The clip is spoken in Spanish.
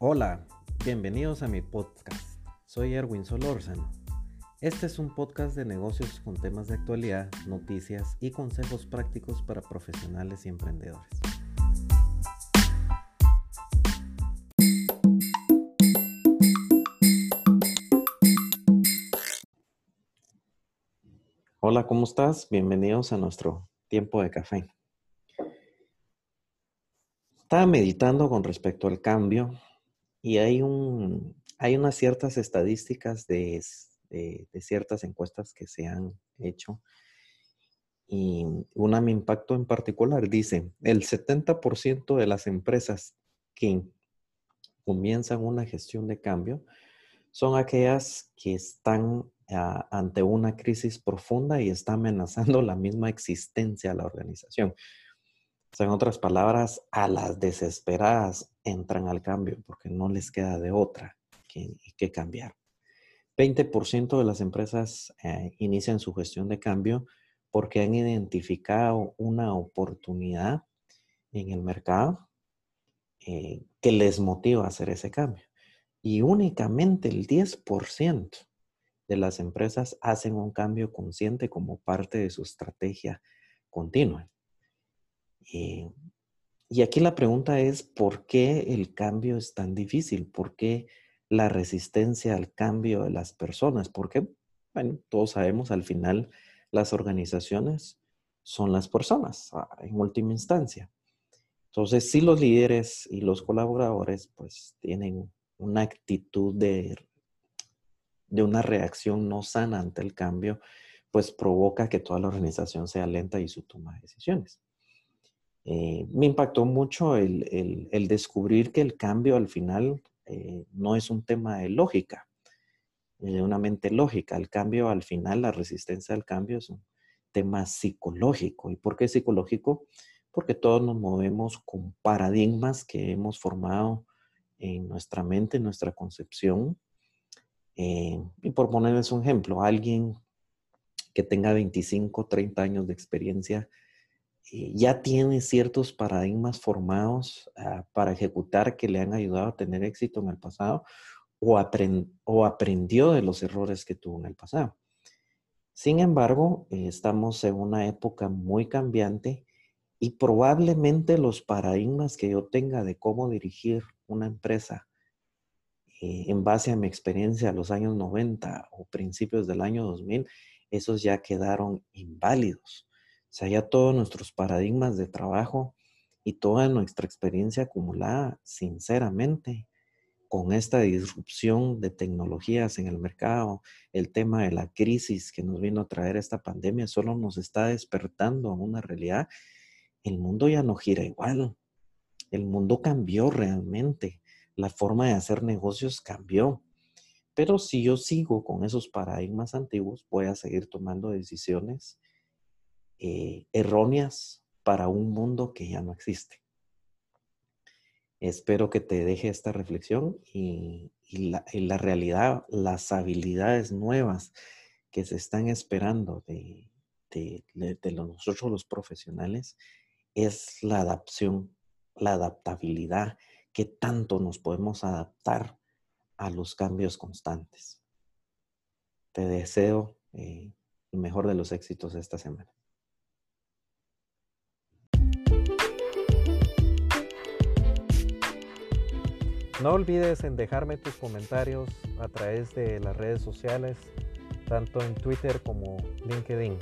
Hola, bienvenidos a mi podcast. Soy Erwin Solórzano. Este es un podcast de negocios con temas de actualidad, noticias y consejos prácticos para profesionales y emprendedores. Hola, ¿cómo estás? Bienvenidos a nuestro tiempo de café. Estaba meditando con respecto al cambio y hay, un, hay unas ciertas estadísticas de, ciertas encuestas que se han hecho. Y una me impactó en particular. Dice, el 70% de las empresas que comienzan una gestión de cambio son aquellas que están ah, ante una crisis profunda y está amenazando la misma existencia de la organización. O sea, en otras palabras, a las desesperadas entran al cambio porque no les queda de otra que, que cambiar. 20% de las empresas eh, inician su gestión de cambio porque han identificado una oportunidad en el mercado eh, que les motiva a hacer ese cambio. Y únicamente el 10% de las empresas hacen un cambio consciente como parte de su estrategia continua. Eh, y aquí la pregunta es, ¿por qué el cambio es tan difícil? ¿Por qué la resistencia al cambio de las personas? Porque, bueno, todos sabemos, al final las organizaciones son las personas, ah, en última instancia. Entonces, si los líderes y los colaboradores, pues, tienen una actitud de, de una reacción no sana ante el cambio, pues provoca que toda la organización sea lenta y su toma de decisiones. Eh, me impactó mucho el, descubrir que el cambio al final eh, no es un tema de lógica, de una mente lógica. El cambio al final, la resistencia al cambio es un tema psicológico. ¿Y por qué psicológico? Porque todos nos movemos con paradigmas que hemos formado en nuestra mente, en nuestra concepción. Eh, y por ponerles un ejemplo, alguien que tenga 25, 30 años de experiencia ya tiene ciertos paradigmas formados ah, para ejecutar que le han ayudado a tener éxito en el pasado o, o aprendió de los errores que tuvo en el pasado. Sin embargo, eh, estamos en una época muy cambiante y probablemente los paradigmas que yo tenga de cómo dirigir una empresa eh, en base a mi experiencia a los años 90 o principios del año 2000, esos ya quedaron inválidos. Sea, ya todos nuestros paradigmas de trabajo y toda nuestra experiencia acumulada, sinceramente, con esta disrupción de tecnologías en el mercado, el tema de la crisis que nos vino a traer esta pandemia, solo nos está despertando a una realidad. El mundo ya no gira igual. El mundo cambió realmente. La forma de hacer negocios cambió. Pero si yo sigo con esos paradigmas antiguos, voy a seguir tomando decisiones eh, erróneas para un mundo que ya no existe. Espero que te deje esta reflexión y, la, realidad, las habilidades nuevas que se están esperando de, de, nosotros los profesionales es la adaptación, la adaptabilidad, que tanto nos podemos adaptar a los cambios constantes. Te deseo eh, el mejor de los éxitos esta semana. No olvides en dejarme tus comentarios a través de las redes sociales, tanto en Twitter como LinkedIn.